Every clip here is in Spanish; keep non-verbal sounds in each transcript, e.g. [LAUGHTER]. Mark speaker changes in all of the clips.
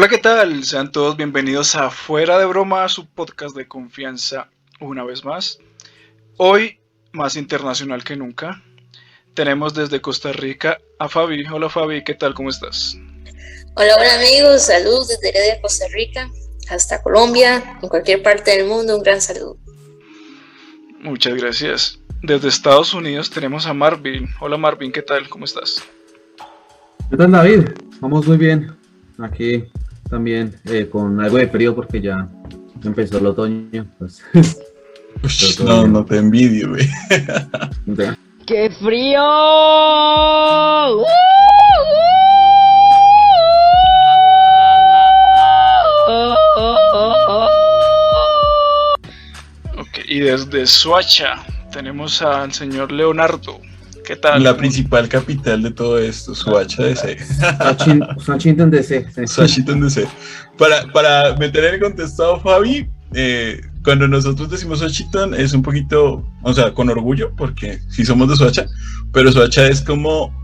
Speaker 1: Hola, ¿qué tal? Sean todos bienvenidos a Fuera de Broma, su podcast de confianza una vez más. Hoy, más internacional que nunca, tenemos desde Costa Rica a Fabi. Hola Fabi, ¿qué tal? ¿Cómo estás?
Speaker 2: Hola, hola amigos, saludos desde Heredia, Costa Rica, hasta Colombia, en cualquier parte del mundo, un gran saludo.
Speaker 1: Muchas gracias. Desde Estados Unidos tenemos a Marvin. Hola Marvin, ¿qué tal? ¿Cómo estás?
Speaker 3: ¿Qué tal David? Vamos muy bien. Aquí también eh, con algo de frío porque ya empezó el otoño. Pues. [LAUGHS]
Speaker 4: no, no te envidio, güey.
Speaker 5: ¡Qué frío!
Speaker 1: Y desde Suacha tenemos al señor Leonardo. ¿Qué tal?
Speaker 4: La principal capital de todo esto, Suacha DC.
Speaker 3: Washington DC.
Speaker 4: Washington DC. Para, para meter en el contexto a Fabi, eh, cuando nosotros decimos Washington es un poquito, o sea, con orgullo, porque sí somos de Suacha, pero Suacha es como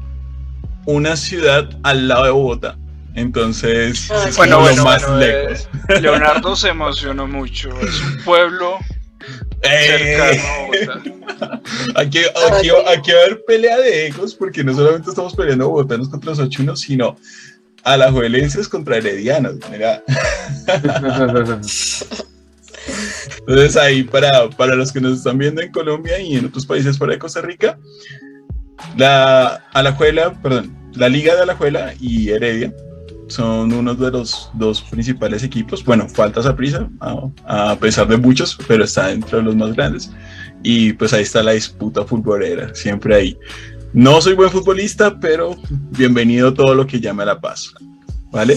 Speaker 4: una ciudad al lado de Bogotá. Entonces, es
Speaker 1: bueno, bueno, más lejos. Eh, Leonardo se emocionó mucho. Es un pueblo
Speaker 4: eh. aquí, va a haber pelea de egos porque no solamente estamos peleando bogotanos contra los ochunos, sino a las juelenses contra heredianos. Mira. Entonces ahí para, para los que nos están viendo en Colombia y en otros países fuera de Costa Rica, la Alajuela, perdón, la Liga de Alajuela y Heredia son uno de los dos principales equipos. Bueno, falta esa prisa, a, pesar de muchos, pero está entre los más grandes. Y pues ahí está la disputa futbolera, siempre ahí. No soy buen futbolista, pero bienvenido todo lo que llame a la paz. ¿Vale?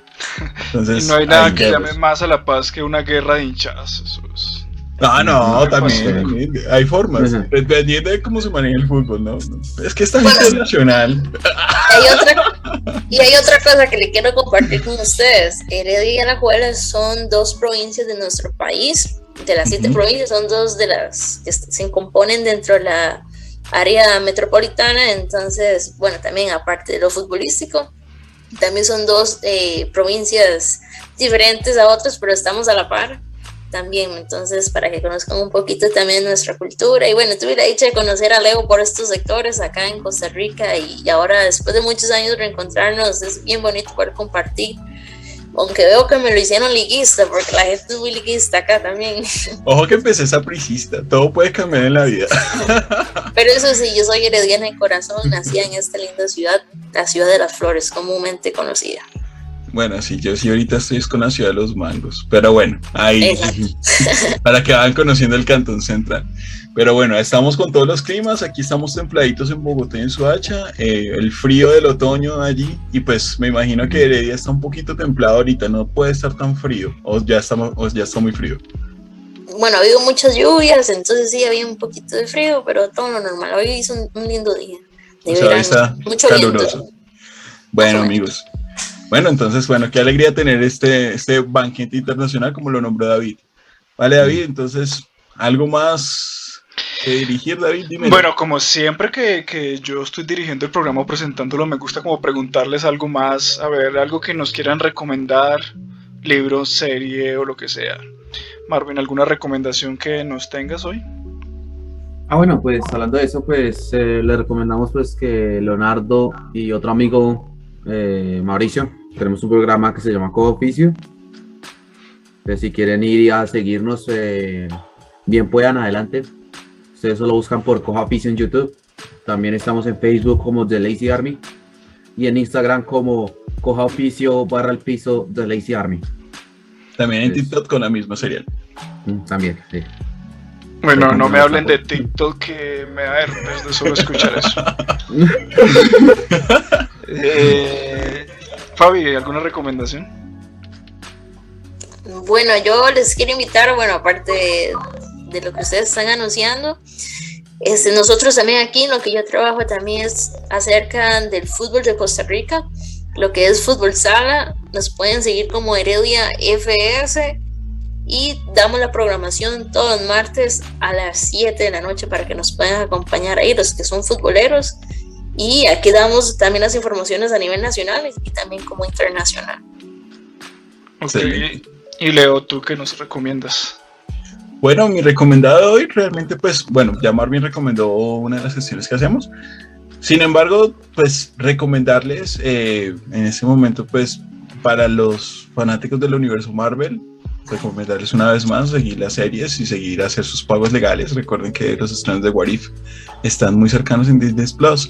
Speaker 4: [LAUGHS]
Speaker 1: Entonces, no hay nada que llame más a la paz que una guerra de hinchas. Es...
Speaker 4: Ah, no, no también. Hay formas. Dependiendo de cómo se maneja el fútbol, ¿no? Es que está bueno, internacional.
Speaker 2: Hay otra, y hay otra cosa que le quiero compartir con ustedes. Heredia y Alajuela son dos provincias de nuestro país. De las siete provincias, son dos de las que se componen dentro de la área metropolitana. Entonces, bueno, también aparte de lo futbolístico, también son dos eh, provincias diferentes a otras, pero estamos a la par también, entonces para que conozcan un poquito también nuestra cultura y bueno, tuve la dicha de conocer a Leo por estos sectores acá en Costa Rica y ahora después de muchos años reencontrarnos es bien bonito poder compartir, aunque veo que me lo hicieron liguista porque la gente es muy liguista acá también. [LAUGHS]
Speaker 4: Ojo que empecé sapricista, todo puede cambiar en la vida. [LAUGHS]
Speaker 2: Pero eso sí, yo soy herediana de corazón, nací en esta linda ciudad, la ciudad de las flores, comúnmente conocida.
Speaker 4: Bueno, sí, yo sí ahorita estoy con la ciudad de los mangos, pero bueno, ahí, [LAUGHS] para que vayan conociendo el Cantón Central. Pero bueno, estamos con todos los climas, aquí estamos templaditos en Bogotá y en Suacha, eh, el frío del otoño allí, y pues me imagino que Heredia está un poquito templado ahorita, no puede estar tan frío, o ya, estamos, o ya está muy frío.
Speaker 2: Bueno, ha habido muchas lluvias, entonces sí había un poquito de frío, pero todo lo normal, hoy hizo un, lindo día. De
Speaker 4: o está mucho caluroso. Bueno, amigos. Bueno, entonces, bueno, qué alegría tener este, este banquete internacional como lo nombró David. Vale, David, entonces, ¿algo más que dirigir, David?
Speaker 1: Bueno, como siempre que, que, yo estoy dirigiendo el programa o presentándolo, me gusta como preguntarles algo más, a ver, algo que nos quieran recomendar, libro, serie o lo que sea. Marvin, ¿alguna recomendación que nos tengas hoy?
Speaker 3: Ah, bueno, pues hablando de eso, pues eh, le recomendamos pues que Leonardo y otro amigo, eh, Mauricio, tenemos un programa que se llama Cooficio. Entonces, si quieren ir a seguirnos, eh, bien puedan, adelante. Ustedes solo buscan por Coja Oficio en YouTube. También estamos en Facebook como The Lazy Army. Y en Instagram como Coja Oficio barra el piso The Lazy Army.
Speaker 4: También en TikTok con la misma serial.
Speaker 3: Mm, también, sí.
Speaker 1: Bueno, no me hablen de TikTok que me da herpes de solo escuchar eso. [LAUGHS] [LAUGHS] eh, Fabi, ¿alguna recomendación?
Speaker 2: Bueno, yo les quiero invitar, bueno, aparte de, lo que ustedes están anunciando, este, nosotros también aquí, lo que yo trabajo también es acerca del fútbol de Costa Rica, lo que es fútbol sala, nos pueden seguir como Heredia FS y damos la programación todos los martes a las 7 de la noche para que nos puedan acompañar ahí los que son futboleros y aquí damos también las informaciones a nivel nacional y también como internacional.
Speaker 1: Ok, y Leo, ¿tú qué nos recomiendas?
Speaker 4: Bueno, mi recomendado hoy realmente, pues, bueno, ya Marvin recomendó una de las sesiones que hacemos. Sin embargo, pues, recomendarles eh, en este momento, pues, para los fanáticos del universo Marvel, recomendarles una vez más seguir las series y seguir a hacer sus pagos legales. Recuerden que los estrenos de What If están muy cercanos en Disney Plus.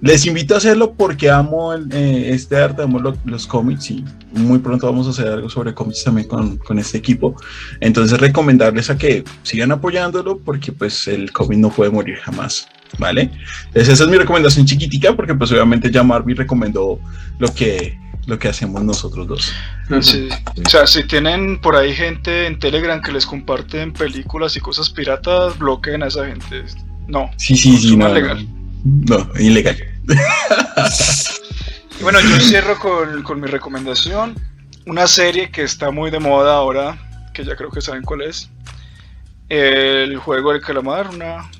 Speaker 4: Les invito a hacerlo porque amo eh, este arte, amo los cómics y muy pronto vamos a hacer algo sobre cómics también con, con, este equipo. Entonces recomendarles a que sigan apoyándolo porque pues el cómic no puede morir jamás. ¿Vale? Entonces esa es mi recomendación chiquitica porque pues obviamente ya Marvin recomendó lo que lo que hacemos nosotros dos.
Speaker 1: Sí. O sea, si tienen por ahí gente en Telegram que les comparten películas y cosas piratas, bloqueen a esa gente. No.
Speaker 4: Sí, sí, sí. No, legal. No, ilegal.
Speaker 1: bueno, yo cierro con, con mi recomendación. Una serie que está muy de moda ahora, que ya creo que saben cuál es. El juego del calamar, una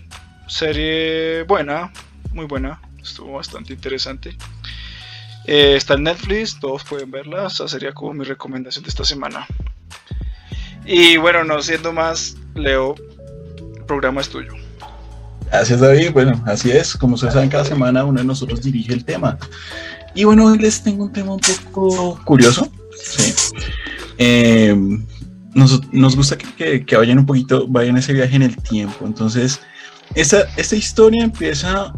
Speaker 1: serie buena, muy buena, estuvo bastante interesante. Eh, está en Netflix, todos pueden verla. Esa sería como mi recomendación de esta semana. Y bueno, no siendo más, Leo, el programa es tuyo.
Speaker 4: Gracias, David. Bueno, así es. Como ustedes saben, cada semana uno de nosotros dirige el tema. Y bueno, hoy les tengo un tema un poco curioso. ¿sí? Eh, nos, gusta que, que, vayan un poquito, vayan ese viaje en el tiempo. Entonces, esta, esta historia empieza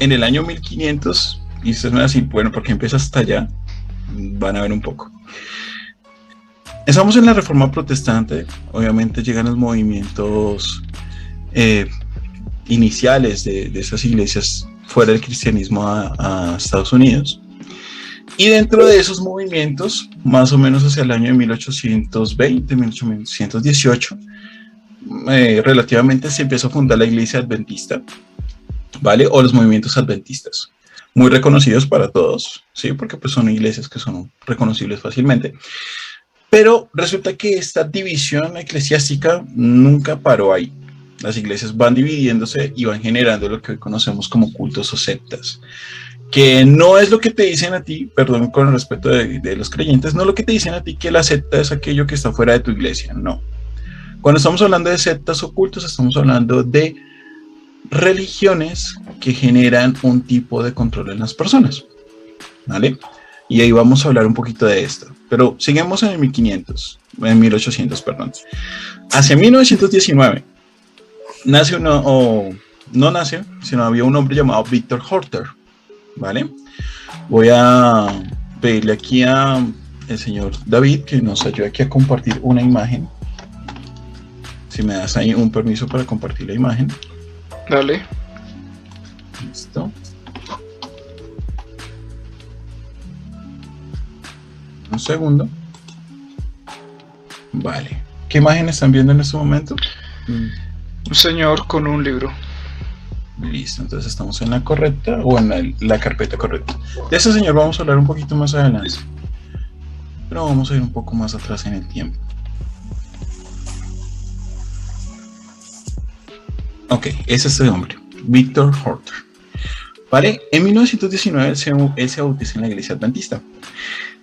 Speaker 4: en el año 1500 y esto es así, bueno, porque empieza hasta allá, van a ver un poco. Estamos en la reforma protestante, obviamente llegan los movimientos eh, iniciales de, esas iglesias fuera del cristianismo a, Estados Unidos. Y dentro de esos movimientos, más o menos hacia el año de 1820, 1818, eh, relativamente se empieza a fundar la iglesia adventista, ¿vale? O los movimientos adventistas muy reconocidos para todos, ¿sí? Porque pues son iglesias que son reconocibles fácilmente. Pero resulta que esta división eclesiástica nunca paró ahí. Las iglesias van dividiéndose y van generando lo que hoy conocemos como cultos o sectas. Que no es lo que te dicen a ti, perdón con el respeto de, los creyentes, no es lo que te dicen a ti que la secta es aquello que está fuera de tu iglesia, no. Cuando estamos hablando de sectas o cultos, estamos hablando de religiones que generan un tipo de control en las personas. ¿Vale? Y ahí vamos a hablar un poquito de esto. Pero seguimos en el 1500, en 1800, perdón. Hacia 1919 nace uno, o no nace, sino había un hombre llamado Victor Horter. ¿Vale? Voy a pedirle aquí a el señor David que nos ayude a compartir una imagen. Si me das ahí un permiso para compartir la imagen.
Speaker 1: Dale.
Speaker 4: Listo. Un segundo. Vale. ¿Qué imagen están viendo en este momento?
Speaker 1: Un señor con un libro.
Speaker 4: Listo, entonces estamos en la correcta o en la, carpeta correcta. De ese señor vamos a hablar un poquito más adelante. Pero vamos a ir un poco más atrás en el tiempo. Ok, es este hombre, Victor Horter. ¿Vale? En 1919 él se, en la iglesia adventista.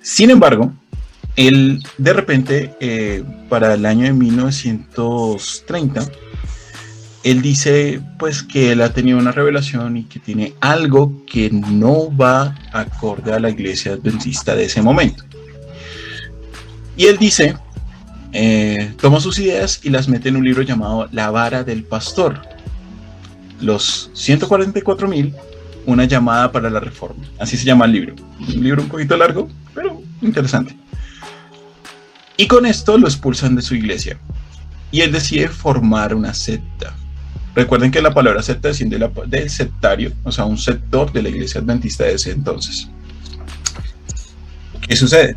Speaker 4: Sin embargo, él de repente, eh, para el año de 1930, él dice pues que él ha tenido una revelación y que tiene algo que no va acorde a la iglesia adventista de ese momento. Y él dice, eh, toma sus ideas y las mete en un libro llamado La vara del pastor, los 144 mil, una llamada para la reforma. Así se llama el libro. Un libro un poquito largo, pero interesante. Y con esto lo expulsan de su iglesia. Y él decide formar una secta. Recuerden que la palabra secta desciende del sectario, o sea, un sector de la iglesia adventista de ese entonces. ¿Qué sucede?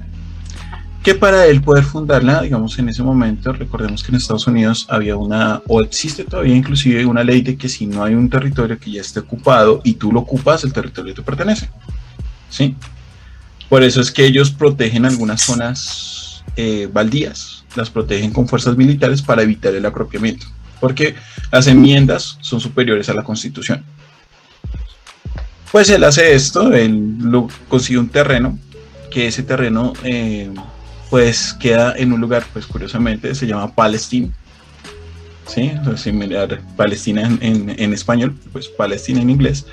Speaker 4: Que para él poder fundarla, digamos, en ese momento, recordemos que en Estados Unidos había una, o existe todavía inclusive una ley de que si no hay un territorio que ya esté ocupado y tú lo ocupas, el territorio te pertenece. ¿Sí? Por eso es que ellos protegen algunas zonas eh, baldías, las protegen con fuerzas militares para evitar el apropiamiento, porque las enmiendas son superiores a la constitución. Pues él hace esto, él lo, consigue un terreno, que ese terreno... Eh, pues queda en un lugar, pues curiosamente, se llama Palestine. ¿Sí? similar Palestina en, español, pues Palestina en inglés.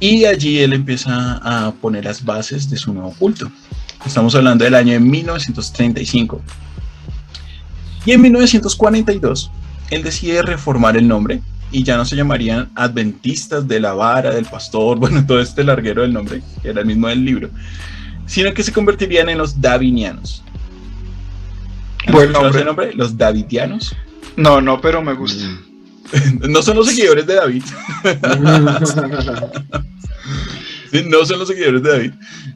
Speaker 4: Y allí él empieza a poner las bases de su nuevo culto. Estamos hablando del año de 1935. Y en 1942, él decide reformar el nombre y ya no se llamarían adventistas de la vara, del pastor, [LAUGHS] bueno, todo este larguero del nombre, que era el mismo del libro, sino que se convertirían en los davinianos.
Speaker 1: Buen nombre.
Speaker 4: nombre? Los davidianos.
Speaker 1: No, no, pero me gusta. [LAUGHS]
Speaker 4: no son los seguidores de David. [LAUGHS] no son los seguidores de David.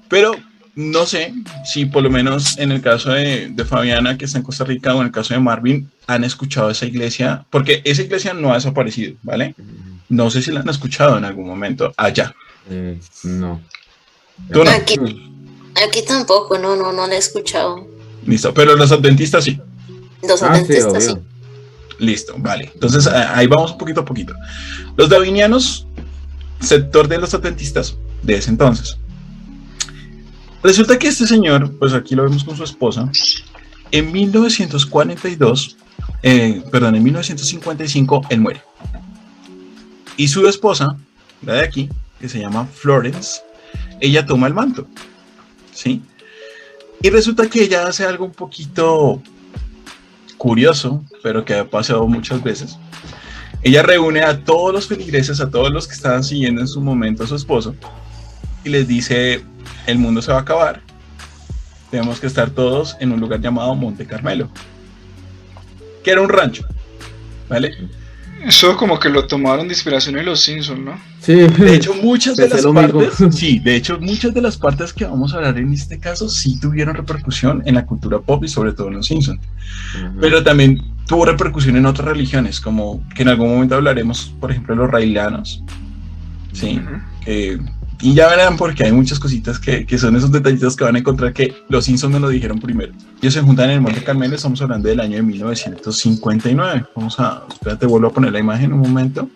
Speaker 4: Pero no sé si por lo menos en el caso de, Fabiana, que está en Costa Rica, o en el caso de Marvin, han escuchado esa iglesia, porque esa iglesia no ha desaparecido, ¿vale? No sé si la han escuchado en algún momento allá.
Speaker 3: Eh, no.
Speaker 2: Aquí, tampoco, no, no, no la he escuchado.
Speaker 4: Listo, pero los adventistas sí.
Speaker 2: Los ah, adventistas sí.
Speaker 4: Listo, vale. Entonces ahí vamos un poquito a poquito. Los davinianos, sector de los adventistas de ese entonces. Resulta que este señor, pues aquí lo vemos con su esposa, en 1942, eh, perdón, en 1955 él muere. Y su esposa, la de aquí, que se llama Florence, ella toma el manto. ¿Sí? Y resulta que ella hace algo un poquito curioso, pero que ha pasado muchas veces. Ella reúne a todos los feligreses, a todos los que estaban siguiendo en su momento a su esposo, y les dice, el mundo se va a acabar, tenemos que estar todos en un lugar llamado Monte Carmelo, que era un rancho, ¿vale?
Speaker 1: Eso como que lo tomaron de inspiración en los Simpsons, ¿no?
Speaker 4: Sí. De hecho, muchas de las partes, [LAUGHS] sí, de hecho, muchas de las partes que vamos a hablar en este caso sí tuvieron repercusión en la cultura pop y sobre todo en los Simpsons. Pero también tuvo repercusión en otras religiones, como que en algún momento hablaremos, por ejemplo, de los raelianos, sí, que y ya verán porque hay muchas cositas que, que, son esos detallitos que van a encontrar que los Simpsons me lo dijeron primero. Ellos se juntan en el Monte Carmelo, estamos hablando del año de 1959. Vamos a, espérate, vuelvo a poner la imagen un momento.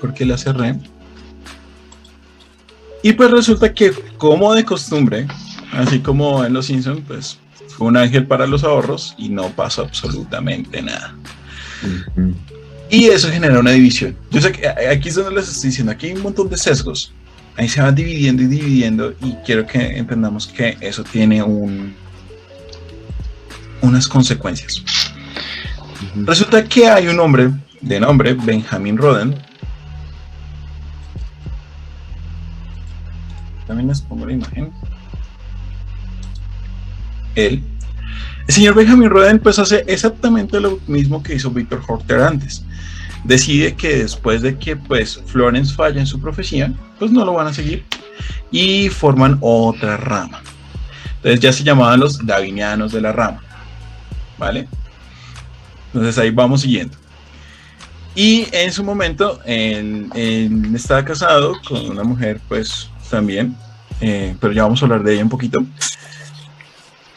Speaker 4: Porque la cerré. Y pues resulta que, como de costumbre, así como en los Simpsons, pues fue un ángel para los ahorros y no pasó absolutamente nada. Y eso genera una división. Yo sé que aquí es donde les estoy diciendo, aquí hay un montón de sesgos. Ahí se van dividiendo y dividiendo y quiero que entendamos que eso tiene un, unas consecuencias. Resulta que hay un hombre de nombre Benjamin Roden. También les pongo la imagen. Él. El señor Benjamin Roden pues hace exactamente lo mismo que hizo Víctor Horter antes decide que después de que pues Florence falla en su profecía, pues no lo van a seguir y forman otra rama. Entonces ya se llamaban los davinianos de la rama. ¿Vale? Entonces ahí vamos siguiendo. Y en su momento, él, estaba casado con una mujer, pues también, eh, pero ya vamos a hablar de ella un poquito.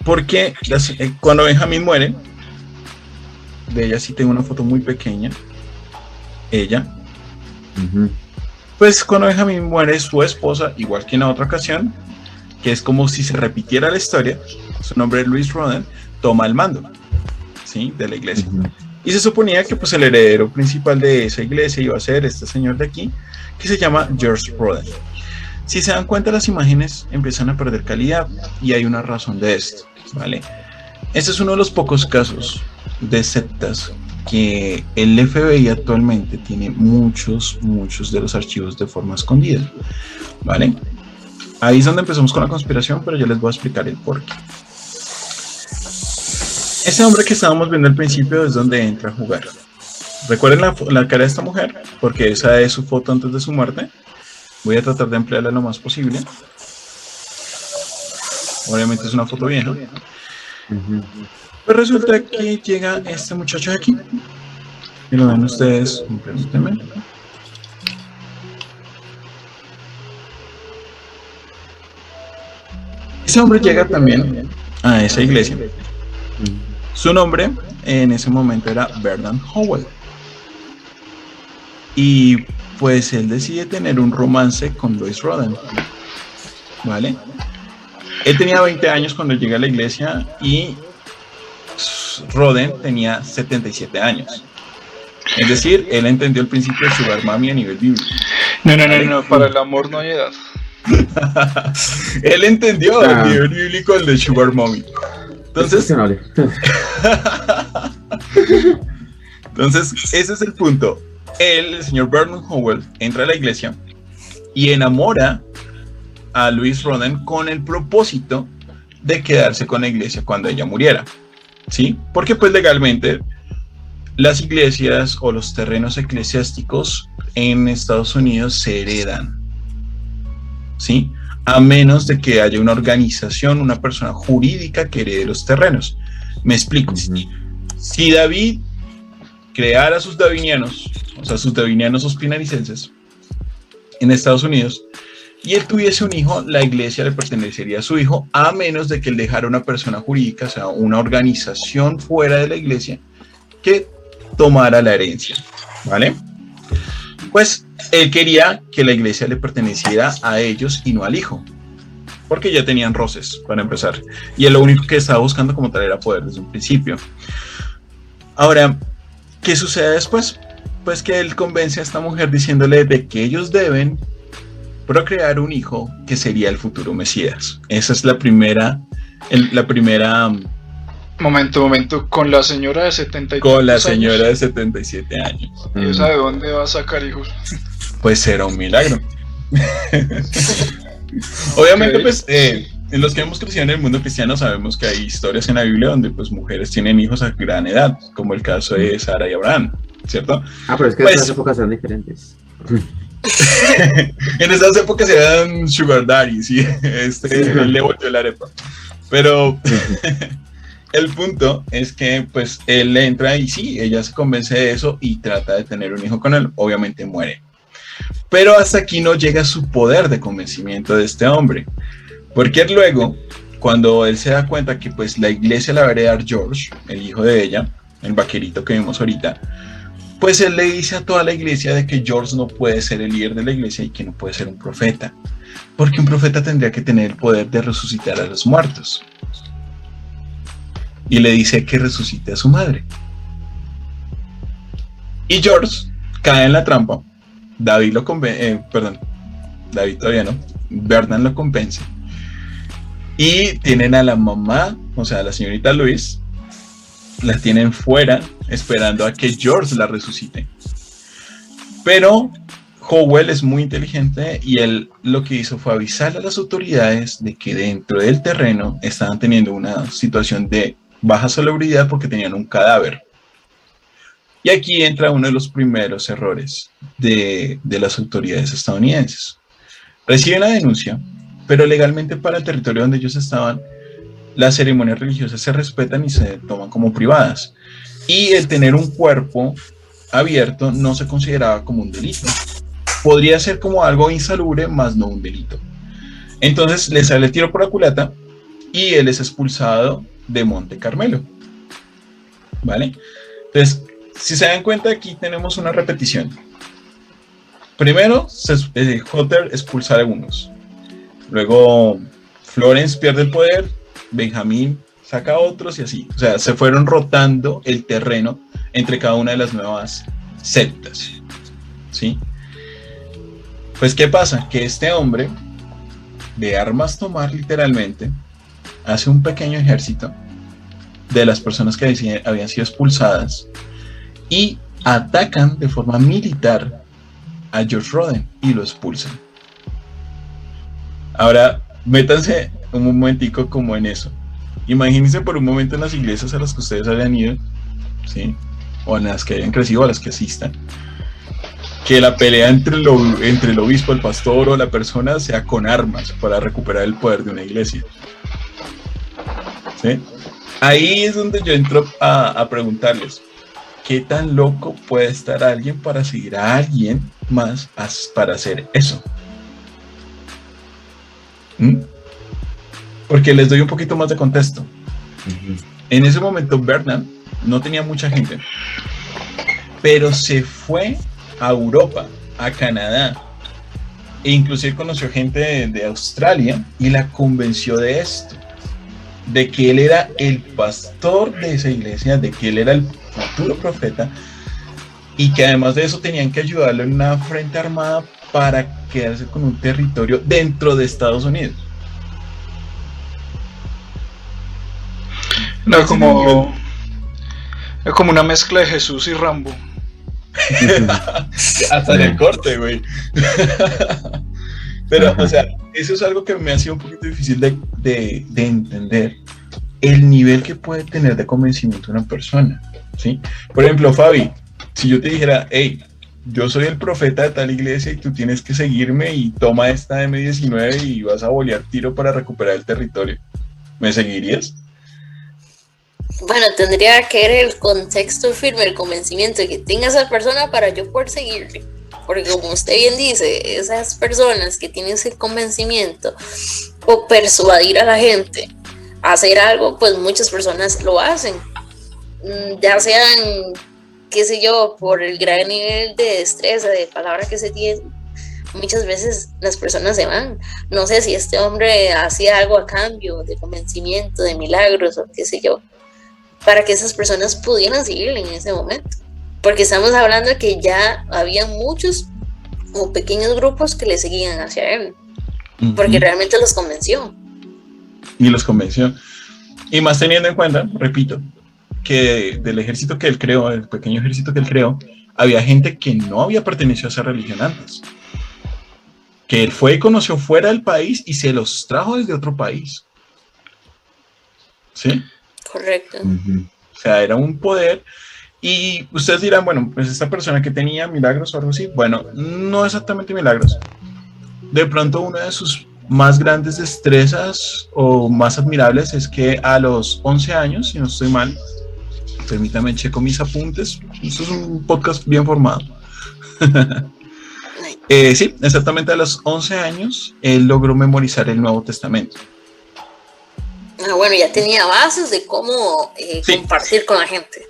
Speaker 4: Porque eh, cuando Benjamín muere, de ella sí tengo una foto muy pequeña, ella. Pues cuando Benjamin muere su esposa, igual que en la otra ocasión, que es como si se repitiera la historia, su nombre es Luis Roden, toma el mando ¿sí? de la iglesia. Y se suponía que pues el heredero principal de esa iglesia iba a ser este señor de aquí, que se llama George Roden. Si se dan cuenta, las imágenes empiezan a perder calidad y hay una razón de esto, ¿vale? Este es uno de los pocos casos de sectas que el FBI actualmente tiene muchos, muchos de los archivos de forma escondida. ¿Vale? Ahí es donde empezamos con la conspiración, pero ya les voy a explicar el porqué. Ese hombre que estábamos viendo al principio es donde entra a jugar. Recuerden la, la, cara de esta mujer, porque esa es su foto antes de su muerte. Voy a tratar de emplearla lo más posible. Obviamente es una foto vieja. Pues resulta que llega este muchacho de aquí. Y lo ven ustedes, permítanme. Ese hombre llega también a esa iglesia. Su nombre en ese momento era Bernard Howell. Y pues él decide tener un romance con Lois Roden. ¿Vale? Él tenía 20 años cuando llega a la iglesia y Roden tenía 77 años. Es decir, él entendió el principio de Sugar Mami a nivel bíblico.
Speaker 1: No, no, no, no, para el amor no hay edad. [LAUGHS]
Speaker 4: él entendió el nivel bíblico el de Sugar Mommy. Entonces, [LAUGHS] entonces, ese es el punto. Él, el señor Vernon Howell, entra a la iglesia y enamora a Luis Roden con el propósito de quedarse con la iglesia cuando ella muriera. ¿Sí? Porque pues legalmente las iglesias o los terrenos eclesiásticos en Estados Unidos se heredan. ¿Sí? A menos de que haya una organización, una persona jurídica que herede los terrenos. Me explico. Si David creara sus davinianos, o sea, sus davinianos ospinaricenses, en Estados Unidos, y él tuviese un hijo, la iglesia le pertenecería a su hijo, a menos de que él dejara una persona jurídica, o sea, una organización fuera de la iglesia, que tomara la herencia, ¿vale? Pues él quería que la iglesia le perteneciera a ellos y no al hijo, porque ya tenían roces, para empezar, y él lo único que estaba buscando como tal era poder desde un principio. Ahora, ¿qué sucede después? Pues que él convence a esta mujer diciéndole de que ellos deben procrear un hijo que sería el futuro Mesías. Esa es la primera, la primera... Um,
Speaker 1: momento, momento, con la señora de 77
Speaker 4: Con la señora de 77 años.
Speaker 1: ¿Y esa de dónde va a sacar hijos?
Speaker 4: Pues será un milagro. [LAUGHS] Obviamente, pues, eh, en los que hemos crecido en el mundo cristiano sabemos que hay historias en la Biblia donde pues mujeres tienen hijos a gran edad, como el caso de Sara y Abraham, ¿cierto?
Speaker 3: Ah, pero es que pues, épocas eran diferentes. [LAUGHS]
Speaker 4: en esas épocas eran sugar daddies [LAUGHS] y este le volvió la arepa. Pero [LAUGHS] el punto es que pues él entra y sí, ella se convence de eso y trata de tener un hijo con él. Obviamente muere. Pero hasta aquí no llega su poder de convencimiento de este hombre. Porque luego, cuando él se da cuenta que pues la iglesia la va a heredar George, el hijo de ella, el vaquerito que vimos ahorita, pues él le dice a toda la iglesia de que George no puede ser el líder de la iglesia y que no puede ser un profeta, porque un profeta tendría que tener el poder de resucitar a los muertos. Y le dice que resucite a su madre. Y George cae en la trampa. David lo convence, eh, perdón, David todavía no, lo convence. Y tienen a la mamá, o sea, a la señorita Luis, la tienen fuera esperando a que George la resucite. Pero Howell es muy inteligente y él lo que hizo fue avisar a las autoridades de que dentro del terreno estaban teniendo una situación de baja salubridad porque tenían un cadáver. Y aquí entra uno de los primeros errores de, de las autoridades estadounidenses. Reciben la denuncia, pero legalmente para el territorio donde ellos estaban las ceremonias religiosas se respetan y se toman como privadas. Y el tener un cuerpo abierto no se consideraba como un delito. Podría ser como algo insalubre, más no un delito. Entonces le sale el tiro por la culata y él es expulsado de Monte Carmelo. ¿Vale? Entonces, si se dan cuenta, aquí tenemos una repetición. Primero, se, eh, expulsa a algunos. Luego, Florence pierde el poder Benjamín saca otros y así. O sea, se fueron rotando el terreno entre cada una de las nuevas celtas. ¿Sí? Pues, ¿qué pasa? Que este hombre, de armas tomar literalmente, hace un pequeño ejército de las personas que habían sido expulsadas y atacan de forma militar a George Roden y lo expulsan. Ahora, métanse un momentico como en eso. Imagínense por un momento en las iglesias a las que ustedes hayan ido, ¿sí? O en las que hayan crecido, a las que asistan. Que la pelea entre, el obispo, el pastor o la persona sea con armas para recuperar el poder de una iglesia. ¿Sí? Ahí es donde yo entro a, a preguntarles, ¿qué tan loco puede estar alguien para seguir a alguien más para hacer eso? ¿Mm? Porque les doy un poquito más de contexto. En ese momento Bernard no tenía mucha gente, pero se fue a Europa, a Canadá, E inclusive conoció gente de, de Australia y la convenció de esto, de que él era el pastor de esa iglesia, de que él era el futuro profeta y que además de eso tenían que ayudarlo en una frente armada para quedarse con un territorio dentro de Estados Unidos.
Speaker 1: No, como, es como una mezcla de Jesús y Rambo. [LAUGHS]
Speaker 4: Hasta en el corte, güey. [LAUGHS] Pero, o sea, eso es algo que me ha sido un poquito difícil de, de, de entender. El nivel que puede tener de convencimiento una persona, ¿sí? Por ejemplo, Fabi, si yo te dijera, hey, yo soy el profeta de tal iglesia y tú tienes que seguirme y toma esta M19 y vas a bolear tiro para recuperar el territorio, ¿me seguirías?
Speaker 2: Bueno, tendría que ver el contexto firme, el convencimiento que tenga esa persona para yo poder seguirle. Porque como usted bien dice, esas personas que tienen ese convencimiento o persuadir a la gente a hacer algo, pues muchas personas lo hacen. Mm, ya sean, qué sé yo, por el gran nivel de destreza, de palabra que se tiene, muchas veces las personas se van. No sé si este hombre hacía algo a cambio de convencimiento, de milagros o qué sé yo para que esas personas pudieran seguirle en ese momento. Porque estamos hablando de que ya había muchos o pequeños grupos que le seguían hacia él, porque realmente los convenció.
Speaker 4: Y los convenció. Y más teniendo en cuenta, repito, que del ejército que él creó, el pequeño ejército que él creó, había gente que no había pertenecido a esa religión antes. Que él fue y conoció fuera del país y se los trajo desde otro país. ¿Sí?
Speaker 2: Correcto.
Speaker 4: O sea, era un poder. Y ustedes dirán, bueno, pues esta persona que tenía milagros o algo así, bueno, no exactamente milagros. De pronto una de sus más grandes destrezas o más admirables es que a los 11 años, si no estoy mal, permítame checo mis apuntes, esto es un podcast bien formado. [LAUGHS] eh, sí, exactamente a los 11 años, él logró memorizar el Nuevo Testamento.
Speaker 2: Ah, bueno, ya tenía bases de cómo eh,
Speaker 4: Sí.
Speaker 2: compartir con la gente.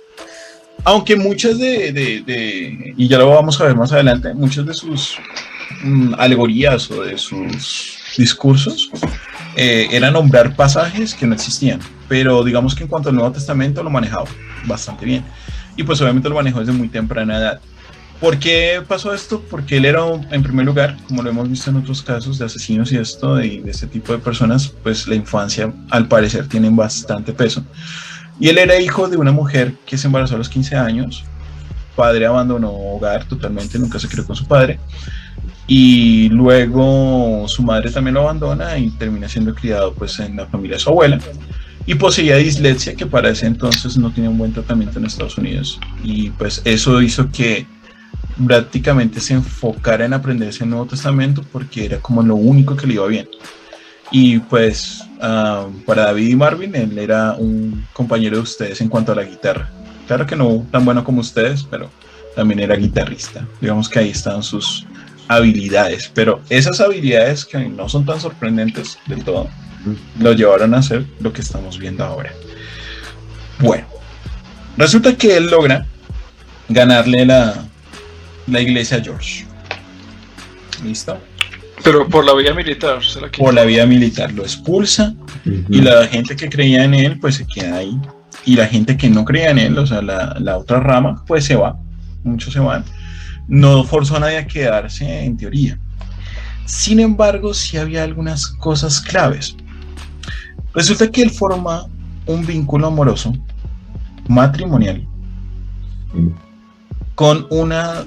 Speaker 4: Aunque muchas de, de- de- y ya lo vamos a ver más adelante, muchas de sus mm, alegorías o de sus discursos eh, era nombrar pasajes que no existían, pero digamos que en cuanto al Nuevo Testamento lo manejaba bastante bien. Y pues obviamente lo manejó desde muy temprana edad. ¿Por qué pasó esto? Porque él era, en primer lugar, como lo hemos visto en otros casos de asesinos y esto, de, de este tipo de personas, pues la infancia al parecer tiene bastante peso. Y él era hijo de una mujer que se embarazó a los 15 años. Padre abandonó hogar totalmente, nunca se crió con su padre. Y luego su madre también lo abandona y termina siendo criado pues en la familia de su abuela. Y poseía dislexia que para ese entonces no tenía un buen tratamiento en Estados Unidos. Y pues eso hizo que prácticamente se enfocara en aprenderse el Nuevo Testamento porque era como lo único que le iba bien. Y pues ah, para David y Marvin, él era un compañero de ustedes en cuanto a la guitarra. Claro que no tan bueno como ustedes, pero también era guitarrista. Digamos que ahí están sus habilidades. Pero esas habilidades que no son tan sorprendentes del todo, lo llevaron a hacer lo que estamos viendo ahora. Bueno, resulta que él logra ganarle la, la iglesia George. ¿Listo?
Speaker 1: Pero por la vía militar, ¿será que?
Speaker 4: Por la vía militar lo expulsa y la gente que creía en él pues se queda ahí y la gente que no creía en él, o sea, la, la otra rama, pues se va, muchos se van. No forzó a nadie a quedarse en teoría. Sin embargo, sí había algunas cosas claves. Resulta que él forma un vínculo amoroso, matrimonial, con una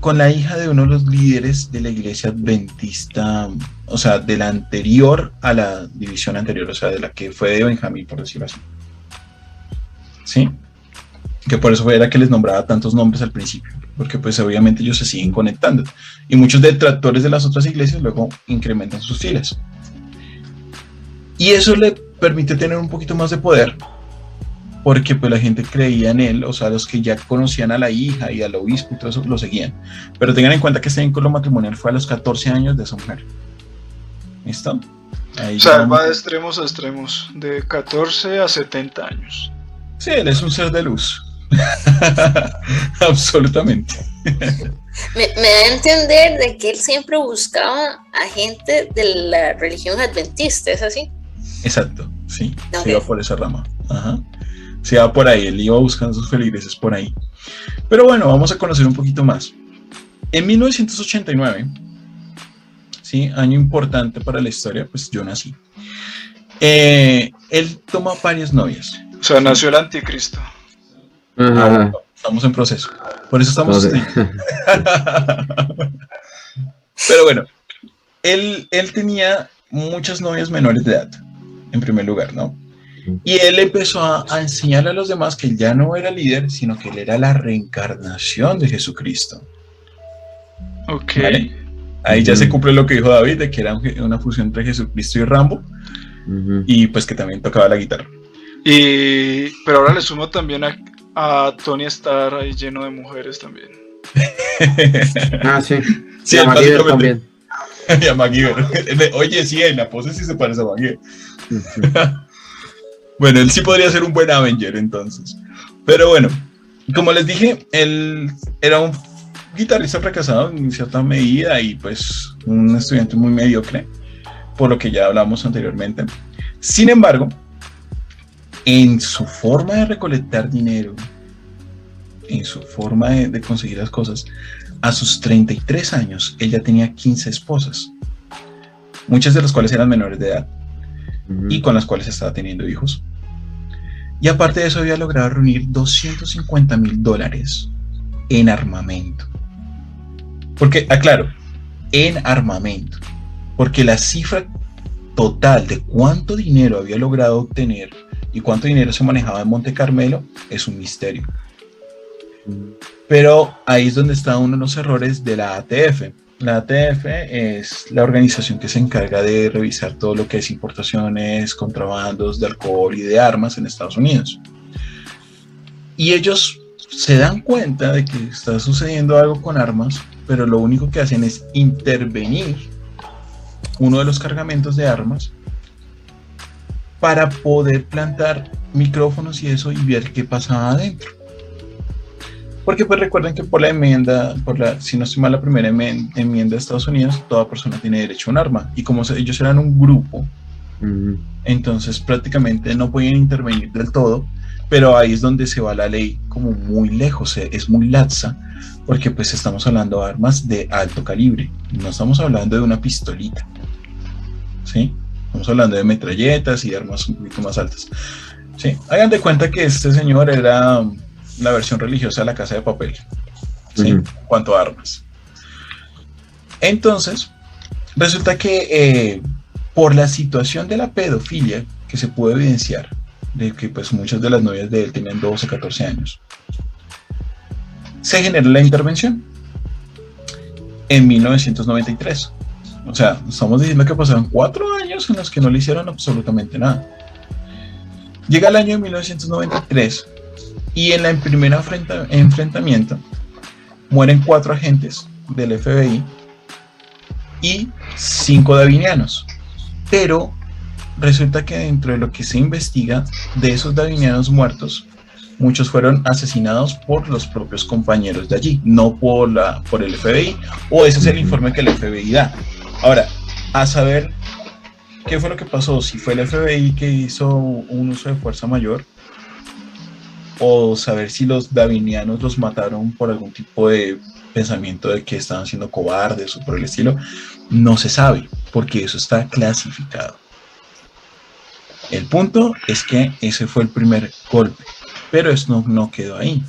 Speaker 4: con la hija de uno de los líderes de la iglesia adventista, o sea, de la anterior a la división anterior, o sea, de la que fue de Benjamín, por decirlo así. ¿Sí? Que por eso era que les nombraba tantos nombres al principio, porque pues obviamente ellos se siguen conectando. Y muchos detractores de las otras iglesias luego incrementan sus filas. Y eso le permite tener un poquito más de poder, porque pues la gente creía en él, o sea, los que ya conocían a la hija y al obispo y todo eso lo seguían. Pero tengan en cuenta que este vínculo matrimonial fue a los 14 años de esa mujer. ¿Listo? Ahí
Speaker 1: O sea, va de extremos a extremos, de 14 a 70 años.
Speaker 4: Sí, él es un ser de luz. [LAUGHS] Absolutamente.
Speaker 2: Me, me, da a entender de que él siempre buscaba a gente de la religión adventista, ¿es así?
Speaker 4: Exacto, sí. Okay. Se iba por esa rama. Ajá. Se iba por ahí, él iba buscando sus feligreses por ahí. Pero bueno, vamos a conocer un poquito más. En 1989, ¿sí? año importante para la historia, pues yo nací. Eh, él toma varias novias.
Speaker 1: O sea, nació el anticristo.
Speaker 4: Ah, estamos en proceso. Por eso estamos. [LAUGHS] Pero bueno, él, él tenía muchas novias menores de edad, en primer lugar, ¿no? Y él empezó a, a enseñarle a los demás que él ya no era líder, sino que él era la reencarnación de Jesucristo.
Speaker 1: Ok.
Speaker 4: ¿Vale? Ahí ya se cumple lo que dijo David, de que era una fusión entre Jesucristo y Rambo, y pues que también tocaba la guitarra.
Speaker 1: Y, pero ahora le sumo también a, a Tony Starr ahí lleno de mujeres también. [LAUGHS]
Speaker 3: Ah, sí.
Speaker 4: Sí,
Speaker 3: Y a MacGyver también. [LAUGHS]
Speaker 4: y a MacGyver. [LAUGHS] Oye, sí, en la pose sí se parece a MacGyver. Bueno, él sí podría ser un buen Avenger entonces. Pero bueno, como les dije, él era un guitarrista fracasado en cierta medida y pues un estudiante muy mediocre, por lo que ya hablamos anteriormente. Sin embargo, en su forma de recolectar dinero, en su forma de, de conseguir las cosas, a sus 33 años, él ya tenía 15 esposas, muchas de las cuales eran menores de edad y con las cuales estaba teniendo hijos. Y aparte de eso había logrado reunir 250 mil dólares en armamento. Porque, aclaro, en armamento. Porque la cifra total de cuánto dinero había logrado obtener y cuánto dinero se manejaba en Monte Carmelo es un misterio. Pero ahí es donde está uno de los errores de la ATF. La ATF es la organización que se encarga de revisar todo lo que es importaciones, contrabandos de alcohol y de armas en Estados Unidos. Y ellos se dan cuenta de que está sucediendo algo con armas, pero lo único que hacen es intervenir uno de los cargamentos de armas para poder plantar micrófonos y eso y ver qué pasaba adentro. Porque pues recuerden que por la enmienda, por la, si no estoy mal, la primera enmienda de Estados Unidos, toda persona tiene derecho a un arma. Y como ellos eran un grupo,
Speaker 3: Ujú.
Speaker 4: entonces prácticamente no podían intervenir del todo, pero ahí es donde se va la ley como muy lejos, eh, es muy laxa, porque pues estamos hablando de armas de alto calibre, no estamos hablando de una pistolita, ¿sí? Estamos hablando de metralletas y armas un poquito más altas. Sí, hagan de cuenta que este señor era la versión religiosa de la casa de papel, ¿sí?
Speaker 3: Ujú.
Speaker 4: En cuanto a armas. Entonces, resulta que eh, por la situación de la pedofilia que se pudo evidenciar, de que pues muchas de las novias de él tenían 12, 14 años, se generó la intervención en 1993. O sea, estamos diciendo que pasaron cuatro años en los que no le hicieron absolutamente nada. Llega el año de 1993 y en el primer enfrenta- enfrentamiento mueren cuatro agentes del FBI y cinco davinianos. Pero resulta que dentro de lo que se investiga de esos davinianos muertos, muchos fueron asesinados por los propios compañeros de allí, no por, la, por el FBI, o ese es el informe que el FBI da. Ahora, a saber qué fue lo que pasó, si fue el FBI que hizo un uso de fuerza mayor, o saber si los davinianos los mataron por algún tipo de pensamiento de que estaban siendo cobardes o por el estilo, no se sabe, porque eso está clasificado. El punto es que ese fue el primer golpe, pero eso no, quedó ahí.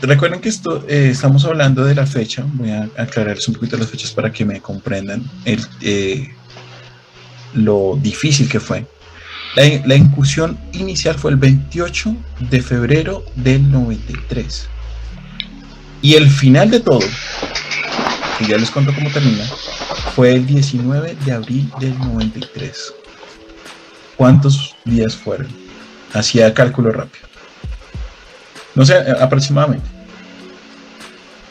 Speaker 4: Recuerden que esto, eh, estamos hablando de la fecha, voy a aclararles un poquito las fechas para que me comprendan el, eh, lo difícil que fue. La, la incursión inicial fue el 28 de febrero del 93. Y el final de todo, que ya les cuento cómo termina, fue el 19 de abril del 93. ¿Cuántos días fueron? Hacía cálculo rápido. No sé, eh, aproximadamente.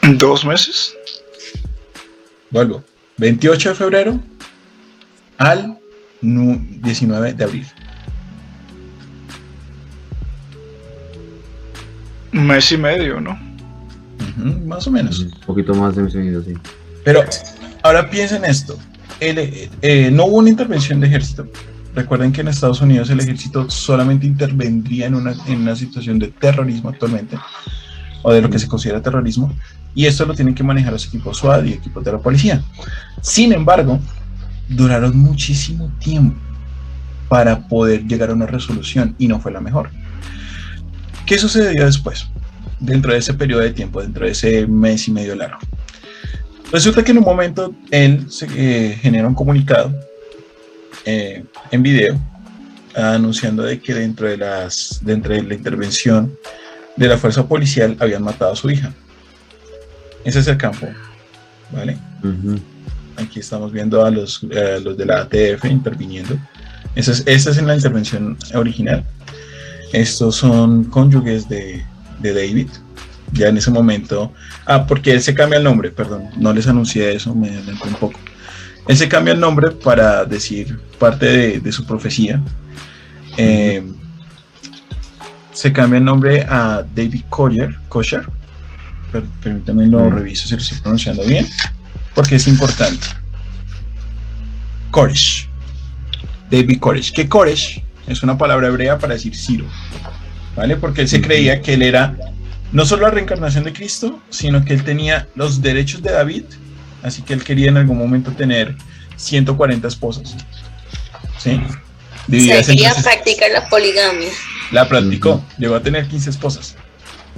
Speaker 1: ¿Dos meses?
Speaker 4: Vuelvo. 28 de febrero al nu- 19 de abril.
Speaker 1: Mes y medio, ¿no?
Speaker 4: Más o menos.
Speaker 3: Un poquito más de un seguido, sí.
Speaker 4: Pero ahora piensen esto. El, eh, eh, no hubo una intervención de ejército. Recuerden que en Estados Unidos el ejército solamente intervendría en una, en una situación de terrorismo actualmente, o de lo que se considera terrorismo, y esto lo tienen que manejar los equipos SWAT y equipos de la policía. Sin embargo, duraron muchísimo tiempo para poder llegar a una resolución y no fue la mejor. ¿Qué sucedió después? Dentro de ese periodo de tiempo, dentro de ese mes y medio largo. Resulta que en un momento él se, eh, genera un comunicado eh, en video anunciando de que dentro de, las, dentro de la intervención de la fuerza policial habían matado a su hija. Ese es el campo, ¿vale?
Speaker 3: Ujú.
Speaker 4: Aquí estamos viendo a los, eh, los de la ATF interviniendo. Esa es, esa es en la intervención original. Estos son cónyuges de, de David. Ya en ese momento. Ah, porque él se cambia el nombre, perdón. No les anuncié eso, me adelanté un poco. Él se cambia el nombre para decir parte de, de su profecía. Eh, se cambia el nombre a David Collier, Kosher. Per- Permítanme lo
Speaker 3: Mm.
Speaker 4: reviso si lo estoy pronunciando bien, porque es importante. Koresh. David Koresh. Que Koresh es una palabra hebrea para decir Ciro. ¿Vale? Porque él se creía que él era no solo la reencarnación de Cristo, sino que él tenía los derechos de David, así que él quería en algún momento tener 140 esposas. ¿Sí?
Speaker 2: O sea,
Speaker 4: Divididas
Speaker 2: quería
Speaker 4: entre-
Speaker 2: practicar la poligamia.
Speaker 4: la practicó, llegó a tener 15 esposas.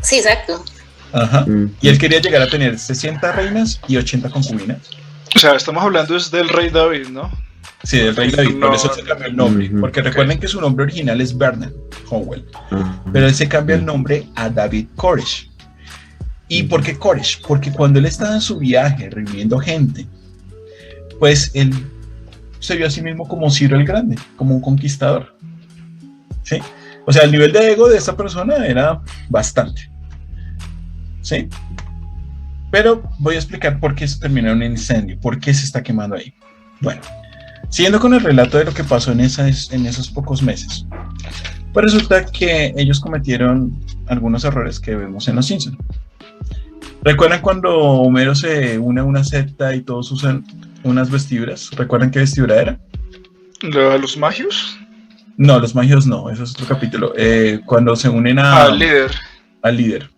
Speaker 2: Sí, exacto.
Speaker 4: Ajá.
Speaker 3: Mm.
Speaker 4: Y él quería llegar a tener 60 reinas y 80 concubinas.
Speaker 1: O sea, estamos hablando es del rey David, ¿no?
Speaker 4: Sí, del rey David, por eso se cambió el nombre. Porque recuerden que su nombre original es Bernard Howell. Pero él se cambia el nombre a David Koresh. ¿Y por qué Koresh? Porque cuando él estaba en su viaje reuniendo gente, pues él se vio a sí mismo como Ciro el Grande, como un conquistador. ¿Sí? O sea, el nivel de ego de esta persona era bastante. ¿Sí? Pero voy a explicar por qué se terminó en un incendio, por qué se está quemando ahí. Bueno, siguiendo con el relato de lo que pasó en, esas, en esos pocos meses. Pues resulta que ellos cometieron algunos errores que vemos en Los Simpsons. ¿Recuerdan cuando Homero se une a una secta y todos usan unas vestiduras? ¿Recuerdan qué vestidura era?
Speaker 1: ¿Lo- ¿Los magios?
Speaker 4: No, los magios no, eso es otro capítulo. Eh, cuando se unen a-
Speaker 1: Al líder.
Speaker 4: al líder.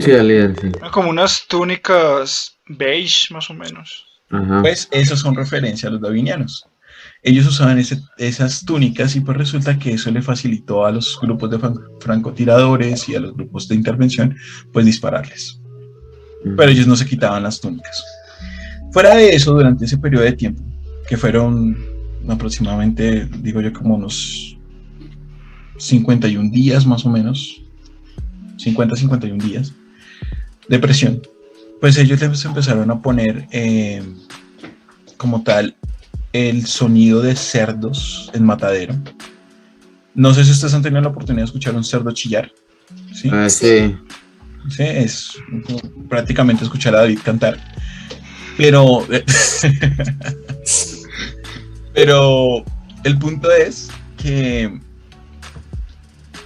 Speaker 3: Sí, al líder, sí.
Speaker 1: Como unas túnicas beige, más o menos.
Speaker 4: Pues esos son referencia a los davinianos. Ellos usaban ese- esas túnicas y pues resulta que eso le facilitó a los grupos de fran- francotiradores y a los grupos de intervención pues dispararles.
Speaker 3: Ujú.
Speaker 4: pero ellos no se quitaban las túnicas. Fuera de eso, durante ese periodo de tiempo, que fueron aproximadamente, digo yo, como unos 51 días más o menos, 50, 51 días de presión, pues ellos les empezaron a poner eh, como tal el sonido de cerdos en matadero. No sé si ustedes han tenido la oportunidad de escuchar un cerdo chillar. ¿sí?
Speaker 3: Ah, sí.
Speaker 4: Sí, es prácticamente escuchar a David cantar. Pero. [LAUGHS] pero el punto es que.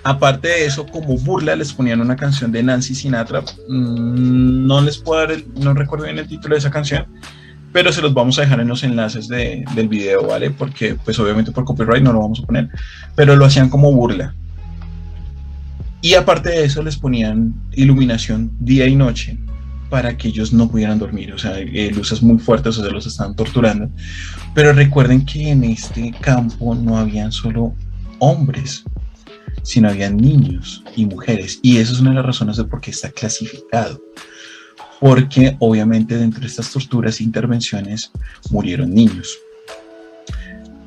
Speaker 4: Aparte de eso, como burla, les ponían una canción de Nancy Sinatra. Mm, No les puedo dar, el- no recuerdo bien el título de esa canción, pero se los vamos a dejar en los enlaces de- del video, ¿vale? Porque, pues, obviamente por copyright no lo vamos a poner, pero lo hacían como burla. Y aparte de eso, les ponían iluminación día y noche para que ellos no pudieran dormir. O sea, eh, luces muy fuertes, o sea, los estaban torturando. Pero recuerden que en este campo no habían solo hombres, sino habían niños y mujeres. Y eso es una de las razones de por qué está clasificado. Porque obviamente dentro de estas torturas e intervenciones murieron niños.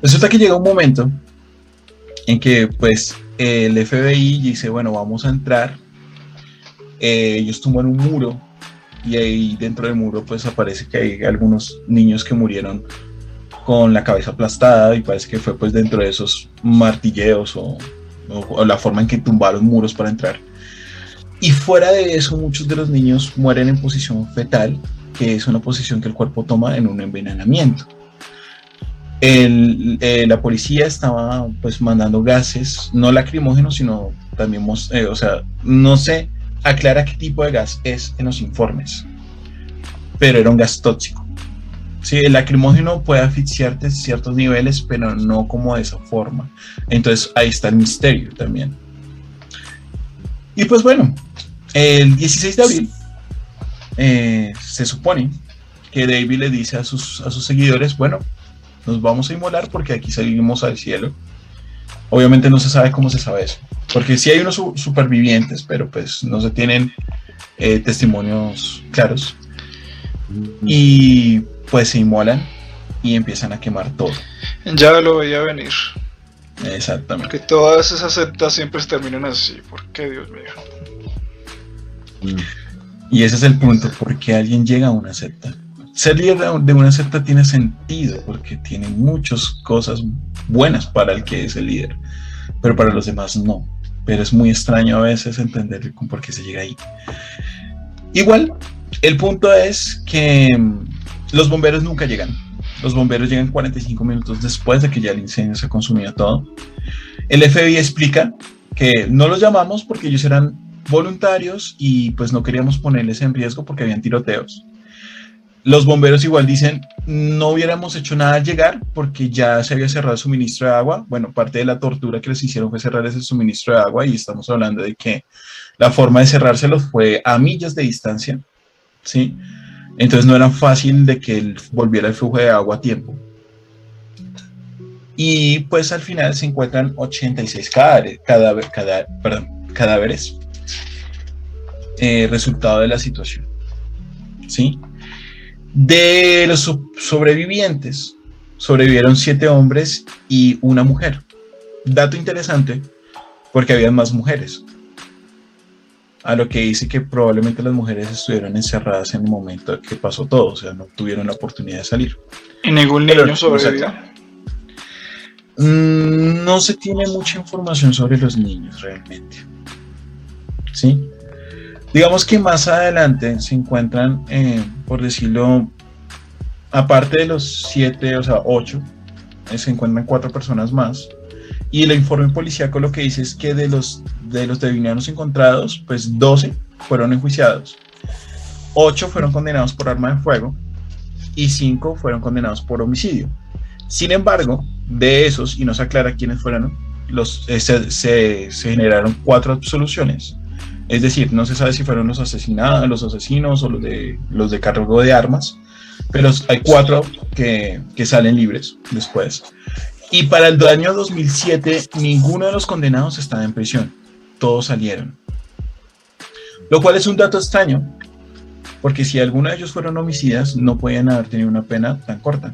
Speaker 4: Resulta que llega un momento en que pues el FBI dice, bueno, vamos a entrar. Eh, ellos tumban un muro y ahí dentro del muro pues aparece que hay algunos niños que murieron con la cabeza aplastada y parece que fue pues dentro de esos martilleos o, la forma en que tumbaron muros para entrar. Y fuera de eso muchos de los niños mueren en posición fetal, que es una posición que el cuerpo toma en un envenenamiento. El- eh, la policía estaba pues mandando gases, no lacrimógenos, sino también, eh, o sea, no sé aclara qué tipo de gas es en los informes, pero era un gas tóxico. Sí, el lacrimógeno puede asfixiarte a ciertos niveles, pero no como de esa forma. Entonces ahí está el misterio también. Y pues bueno, el 16 de abril eh, se supone que David le dice a sus, a sus seguidores, bueno, nos vamos a inmolar porque aquí salimos al cielo. Obviamente no se sabe cómo se sabe eso, porque sí hay unos supervivientes, pero pues no se tienen eh, testimonios claros. Y pues se inmolan y empiezan a quemar todo.
Speaker 1: Ya lo veía venir.
Speaker 4: Exactamente.
Speaker 1: Que todas esas sectas siempre terminan así. ¿Por qué, Dios mío?
Speaker 4: Mm. Y ese es el punto, porque alguien llega a una secta. Ser líder de una secta tiene sentido, porque tiene muchas cosas buenas para el que es el líder, pero para los demás no. Pero es muy extraño a veces entender por qué se llega ahí. Igual, el punto es que los bomberos nunca llegan. Los bomberos llegan 45 minutos después de que ya el incendio se consumió todo. El FBI explica que no los llamamos porque ellos eran voluntarios y pues no queríamos ponerles en riesgo porque habían tiroteos. Los bomberos igual dicen, no hubiéramos hecho nada al llegar porque ya se había cerrado el suministro de agua. Bueno, parte de la tortura que les hicieron fue cerrar ese suministro de agua y estamos hablando de que la forma de cerrárselo fue a millas de distancia, ¿sí? Entonces no era fácil de que volviera el flujo de agua a tiempo. Y pues al final se encuentran 86 cadáveres, cadáveres eh, resultado de la situación. ¿Sí? De los sobrevivientes, sobrevivieron siete hombres y una mujer. Dato interesante, porque había más mujeres a lo que dice que probablemente las mujeres estuvieron encerradas en el momento que pasó todo, o sea, no tuvieron la oportunidad de salir.
Speaker 1: ¿Y ningún niño sobrevivió?
Speaker 4: Mm, no se tiene mucha información sobre los niños realmente. ¿Sí? Digamos que más adelante se encuentran, eh, por decirlo, aparte de los siete, o sea, ocho, eh, se encuentran cuatro personas más y el informe policíaco lo que dice es que de los, de los devinianos encontrados, pues 12 fueron enjuiciados, 8 fueron condenados por arma de fuego y 5 fueron condenados por homicidio. Sin embargo, de esos, y no se aclara quiénes fueron, los, eh, se, se, generaron cuatro absoluciones. Es decir, no se sabe si fueron los asesinados, los asesinos o los de, los de cargo de armas, pero hay cuatro que, que salen libres después. Y para el año 2007, ninguno de los condenados estaba en prisión. Todos salieron. Lo cual es un dato extraño, porque si alguno de ellos fueron homicidas, no podían haber tenido una pena tan corta.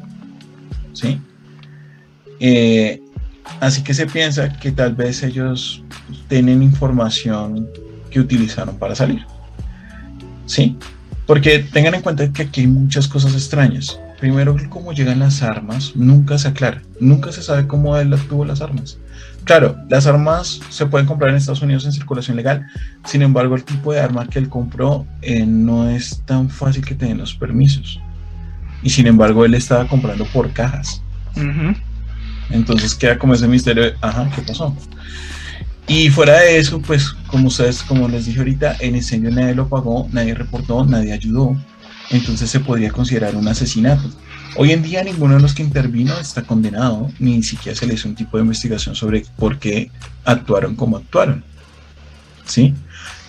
Speaker 4: ¿Sí? Eh, así que se piensa que tal vez ellos tienen información que utilizaron para salir. ¿Sí? Porque tengan en cuenta que aquí hay muchas cosas extrañas. Primero, cómo llegan las armas, nunca se aclara, nunca se sabe cómo él obtuvo las armas. Claro, las armas se pueden comprar en Estados Unidos en circulación legal, sin embargo, el tipo de arma que él compró eh, no es tan fácil que tenga los permisos. Y sin embargo, él estaba comprando por cajas. Entonces queda como ese misterio de, ajá, ¿qué pasó? Y fuera de eso, pues como ustedes, como les dije ahorita, el incendio nadie lo pagó, nadie reportó, nadie ayudó entonces se podría considerar un asesinato. Hoy en día ninguno de los que intervino está condenado, ni siquiera se le hizo un tipo de investigación sobre por qué actuaron como actuaron. ¿Sí?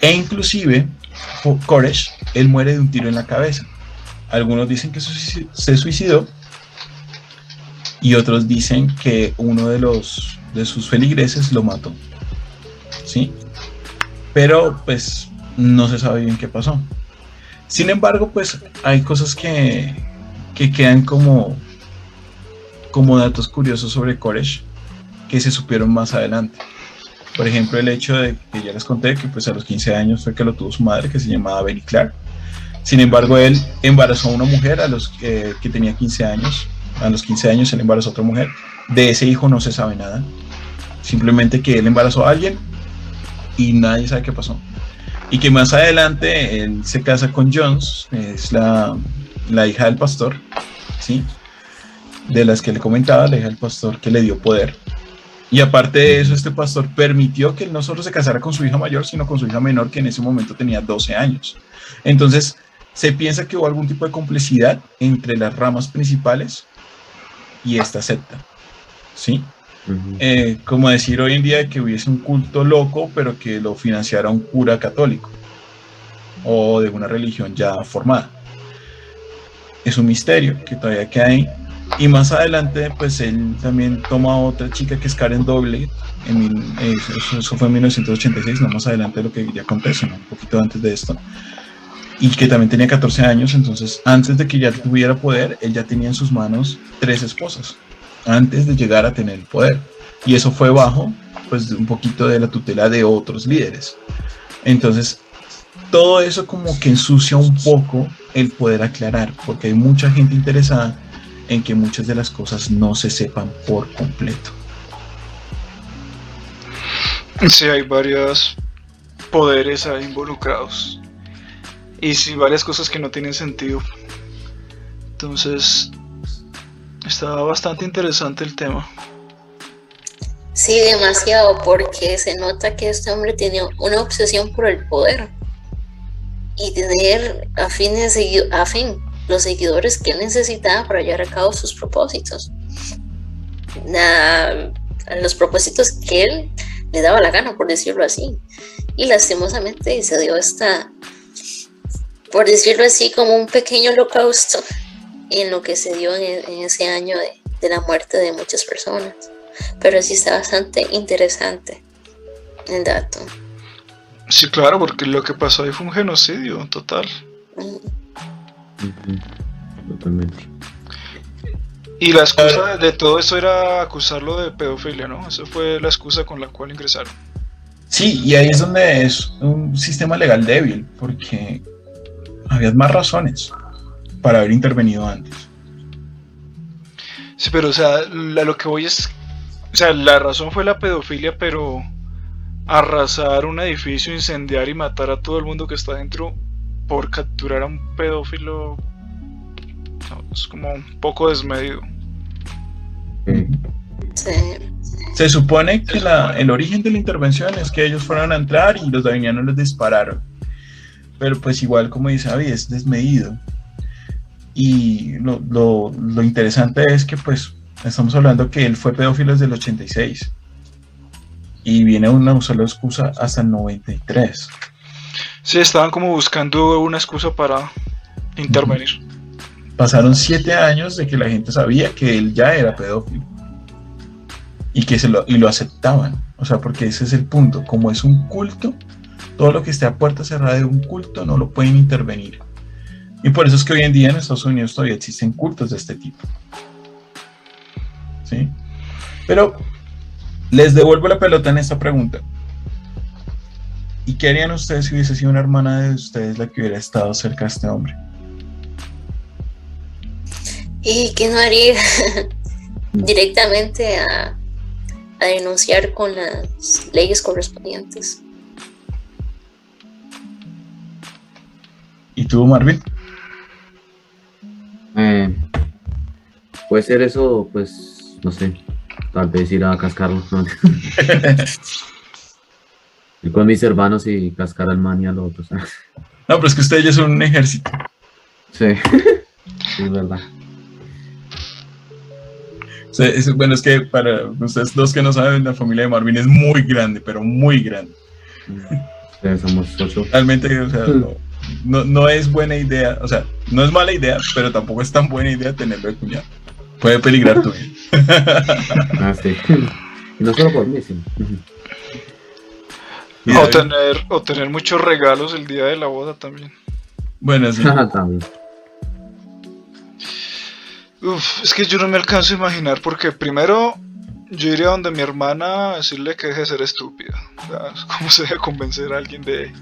Speaker 4: E inclusive, Koresh, él muere de un tiro en la cabeza. Algunos dicen que se suicidó y otros dicen que uno de los de sus feligreses lo mató. Pero pues no se sabe bien qué pasó. Sin embargo, pues hay cosas que, quedan como, como datos curiosos sobre Koresh que se supieron más adelante. Por ejemplo, el hecho de que ya les conté que pues a los 15 años fue que lo tuvo su madre, que se llamaba Benny Clark. Sin embargo, él embarazó a una mujer a los que tenía 15 años. A los 15 años él embarazó a otra mujer. De ese hijo no se sabe nada. Simplemente que él embarazó a alguien y nadie sabe qué pasó y que más adelante él se casa con Jones, es la, hija del pastor, ¿sí? De las que le comentaba, la hija del pastor que le dio poder. Y aparte de eso, este pastor permitió que él no solo se casara con su hija mayor, sino con su hija menor, que en ese momento tenía 12 años. Entonces, se piensa que hubo algún tipo de complicidad entre las ramas principales y esta secta. ¿Sí? Eh, como decir hoy en día que hubiese un culto loco, pero que lo financiara un cura católico o de una religión ya formada. Es un misterio que todavía queda ahí. Y más adelante, pues él también toma a otra chica que es Karen Doble. En eso, fue en 1986, no más adelante de lo que ya conté, un poquito antes de esto. Y que también tenía 14 años, entonces antes de que ya tuviera poder, él ya tenía en sus manos tres esposas antes de llegar a tener el poder. Y eso fue bajo, pues, un poquito de la tutela de otros líderes. Entonces, todo eso como que ensucia un poco el poder aclarar, porque hay mucha gente interesada en que muchas de las cosas no se sepan por completo.
Speaker 1: Sí, hay varios poderes ahí involucrados. Y sí, varias cosas que no tienen sentido. Entonces, estaba bastante interesante el tema.
Speaker 2: Sí, demasiado, porque se nota que este hombre tiene una obsesión por el poder y tener a, fines, a fin los seguidores que él necesitaba para llevar a cabo sus propósitos. los propósitos que él le daba la gana, por decirlo así. Y lastimosamente se dio esta, por decirlo así, como un pequeño holocausto en lo que se dio en, ese año de, la muerte de muchas personas. Pero sí está bastante interesante el dato.
Speaker 1: Sí, claro, porque lo que pasó ahí fue un genocidio total.
Speaker 3: Totalmente.
Speaker 1: Y la excusa de, todo eso era acusarlo de pedofilia, ¿no? Esa fue la excusa con la cual ingresaron.
Speaker 4: Sí, y ahí es donde es un sistema legal débil, porque había más razones para haber intervenido antes.
Speaker 1: Sí, pero o sea, lo que voy es, o sea, la razón fue la pedofilia, pero arrasar un edificio, incendiar y matar a todo el mundo que está dentro por capturar a un pedófilo es como un poco desmedido.
Speaker 4: Se supone que el origen de la intervención es que ellos fueron a entrar y los davinianos les dispararon. Pero pues igual como dice Avi, es desmedido. Y lo, lo, lo, interesante es que pues estamos hablando que él fue pedófilo desde el 86 y viene una sola excusa hasta el 93.
Speaker 1: Sí, estaban como buscando una excusa para intervenir.
Speaker 4: Pasaron siete años de que la gente sabía que él ya era pedófilo y que se lo, y lo aceptaban. O sea, porque ese es el punto. Como es un culto, todo lo que esté a puerta cerrada de un culto no lo pueden intervenir. Y por eso es que hoy en día en Estados Unidos todavía existen cultos de este tipo. ¿Sí? Pero les devuelvo la pelota en esta pregunta. ¿Y qué harían ustedes si hubiese sido una hermana de ustedes la que hubiera estado cerca de este hombre?
Speaker 2: ¿Y qué no haría? [LAUGHS] Directamente a, a denunciar con las leyes correspondientes.
Speaker 4: ¿Y tú, Marvin?
Speaker 3: Eh, puede ser eso, pues, no sé, tal vez ir a cascarlo. ¿no? [LAUGHS] ir con mis hermanos y cascar al man y al otro.
Speaker 4: No, pero es que ustedes ya son un ejército.
Speaker 3: Sí, [LAUGHS] es verdad.
Speaker 4: bueno, es que para ustedes los que no saben, la familia de Marvin es muy grande, pero muy grande.
Speaker 3: Sí, somos ocho.
Speaker 4: Realmente, o sea, no, no, es buena idea, o sea, no es mala idea, pero tampoco es tan buena idea tenerlo de cuñado. Puede peligrar tu vida. [LAUGHS]
Speaker 3: ah, sí. no solo por mí, sí.
Speaker 1: O tener, o tener muchos regalos el día de la boda también.
Speaker 4: Bueno, sí. [LAUGHS]
Speaker 3: también.
Speaker 1: Uf, es que yo no me alcanzo a imaginar porque primero yo iría donde mi hermana a decirle que deje de ser estúpida. [LAUGHS] ¿Cómo se debe convencer a alguien de,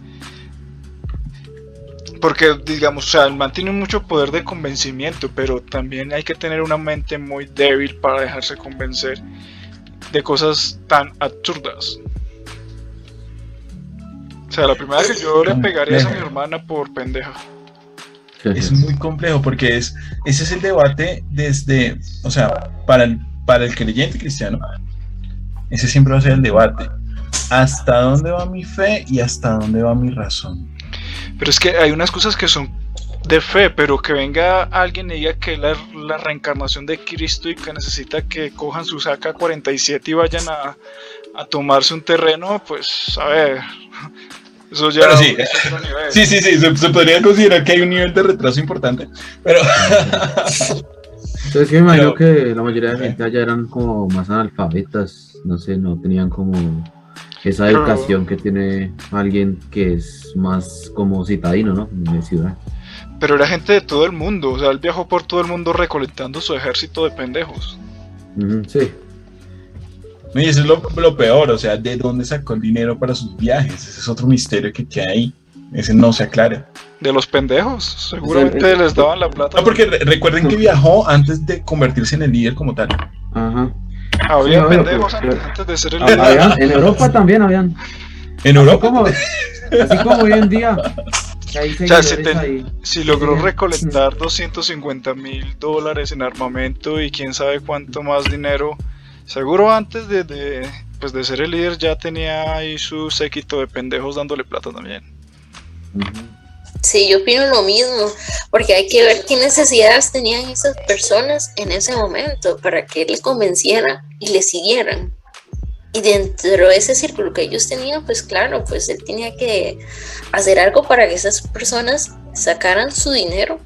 Speaker 1: porque, digamos, o sea, el man tiene mucho poder de convencimiento, pero también hay que tener una mente muy débil para dejarse convencer de cosas tan absurdas. O sea, la primera que yo le pegaría es a mi hermana por pendeja.
Speaker 4: Es muy complejo porque es, ese es el debate desde, o sea, para el, para el creyente cristiano, ese siempre va a ser el debate. ¿Hasta dónde va mi fe y hasta dónde va mi razón?
Speaker 1: Pero es que hay unas cosas que son de fe, pero que venga alguien y diga que la, la reencarnación de Cristo y que necesita que cojan su saca 47 y vayan a, a tomarse un terreno, pues a ver, [LAUGHS] eso ya
Speaker 4: Pero sí.
Speaker 1: nivel.
Speaker 4: Sí, sí, sí, se, se podría considerar que hay un nivel de retraso importante, pero [LAUGHS]
Speaker 3: Entonces, yo me imagino
Speaker 4: Pero-
Speaker 3: que la mayoría de gente allá eran como más analfabetas, no sé, no tenían como esa
Speaker 1: Pero-
Speaker 3: educación que tiene alguien que es más como citadino, ¿no? De ciudad.
Speaker 1: Pero era gente de todo el mundo, o sea, él viajó por todo el mundo recolectando su ejército de pendejos.
Speaker 3: Sí.
Speaker 4: No, y eso es lo, lo peor, o sea, ¿de dónde sacó el dinero para sus viajes? Ese es otro misterio que queda ahí. Ese no se aclara.
Speaker 1: De los pendejos, seguramente
Speaker 3: Sí,
Speaker 1: les daban la plata.
Speaker 4: No, porque re- recuerden que viajó antes de convertirse en el líder como tal.
Speaker 3: Ajá.
Speaker 1: Había
Speaker 3: Sí, obvio,
Speaker 1: pendejos
Speaker 3: pero-
Speaker 1: antes, antes de ser el líder.
Speaker 3: habían- en Europa también habían.
Speaker 4: En
Speaker 3: Así
Speaker 4: Europa,
Speaker 3: como, así como hoy en día. [LAUGHS]
Speaker 1: sea, si te- logró recolectar 250 mil dólares en armamento y quién sabe cuánto más dinero, seguro antes de, de, pues de ser el líder ya tenía ahí su séquito de pendejos dándole plata también.
Speaker 3: Ujú.
Speaker 2: Sí, yo opino lo mismo, porque hay que ver qué necesidades tenían esas personas en ese momento para que le convenciera y le siguieran. Y dentro de ese círculo que ellos tenían, pues claro, pues él tenía que hacer algo para que esas personas sacaran su dinero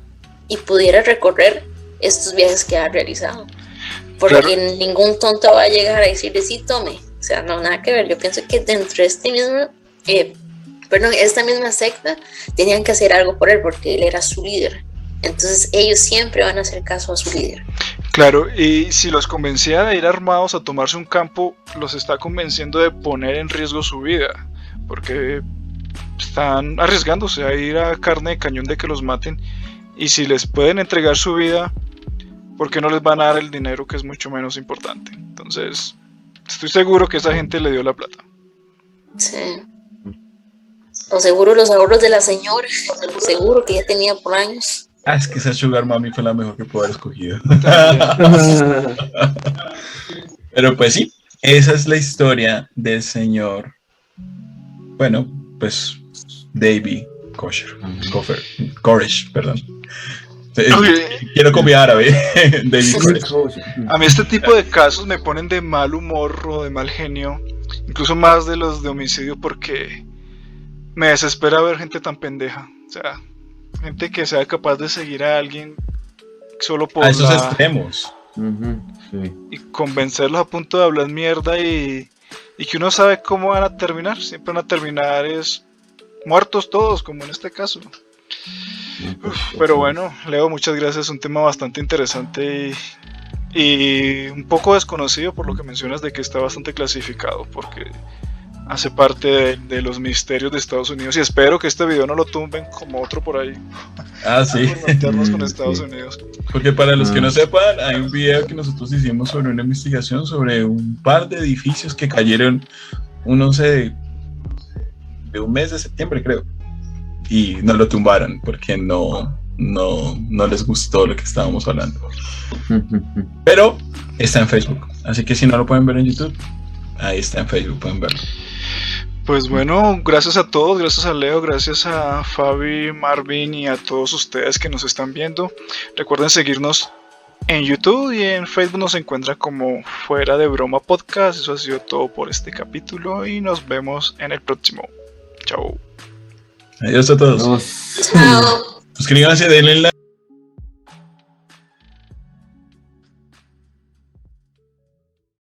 Speaker 2: y pudiera recorrer estos viajes que ha realizado. Porque
Speaker 1: Claro.
Speaker 2: ningún tonto va a llegar a decirle, sí, tome. O sea, no, nada que ver. Yo pienso que dentro de este mismo, eh, perdón, esta misma secta, tenían que hacer algo por él porque él era su líder. Entonces ellos siempre van a hacer caso a su líder.
Speaker 1: Claro, y si los convencía de ir armados a tomarse un campo, los está convenciendo de poner en riesgo su vida, porque están arriesgándose a ir a carne de cañón de que los maten, y si les pueden entregar su vida, ¿por qué no les van a dar el dinero que es mucho menos importante? Entonces, estoy seguro que esa gente le dio la plata.
Speaker 2: Sí. O seguro los ahorros de la señora, seguro que ya tenía por años.
Speaker 4: ah, es que esa Sugar Mami fue la mejor que pudo haber escogido. [LAUGHS] Pero pues sí, esa es la historia del señor, bueno, pues David Kosher, Koresh, perdón. Eh,
Speaker 1: Oye,
Speaker 4: Quiero comida árabe, [LAUGHS] David Koresh.
Speaker 1: A mí este tipo de casos me ponen de mal humor o de mal genio, incluso más de los de homicidio porque me desespera ver gente tan pendeja. O sea, gente que sea capaz de seguir a alguien solo por
Speaker 4: A esos
Speaker 1: la-
Speaker 4: extremos.
Speaker 3: Sí.
Speaker 1: y convencerlos a punto de hablar mierda y, y que uno sabe cómo van a terminar. Siempre van a terminar es muertos todos, como en este caso. Pero bueno, Leo, muchas gracias. Un tema bastante interesante y, y un poco desconocido por lo que mencionas de que está bastante clasificado, porque hace parte de, de los misterios de Estados Unidos. Y espero que este video no lo tumben como otro por ahí.
Speaker 4: Ah, sí.
Speaker 1: Con [LAUGHS] Estados
Speaker 3: sí.
Speaker 1: Unidos.
Speaker 4: Porque para los que
Speaker 3: Ah.
Speaker 4: no sepan, hay un video que nosotros hicimos sobre una investigación sobre un par de edificios que cayeron un 11 de, de un mes de septiembre, creo. Y no lo tumbaron porque no, no, no les gustó lo que estábamos hablando. [LAUGHS] Pero está en Facebook. Así que si no lo pueden ver en YouTube, ahí está en Facebook, pueden verlo.
Speaker 1: Pues bueno, gracias a todos, gracias a Leo, gracias a Fabi, Marvin y a todos ustedes que nos están viendo. Recuerden seguirnos en YouTube y en Facebook nos encuentra como Fuera de Broma Podcast. Eso ha sido todo por este capítulo y nos vemos en el próximo. Chao.
Speaker 4: Adiós a todos.
Speaker 2: Chao.
Speaker 4: Suscríbanse, denle like.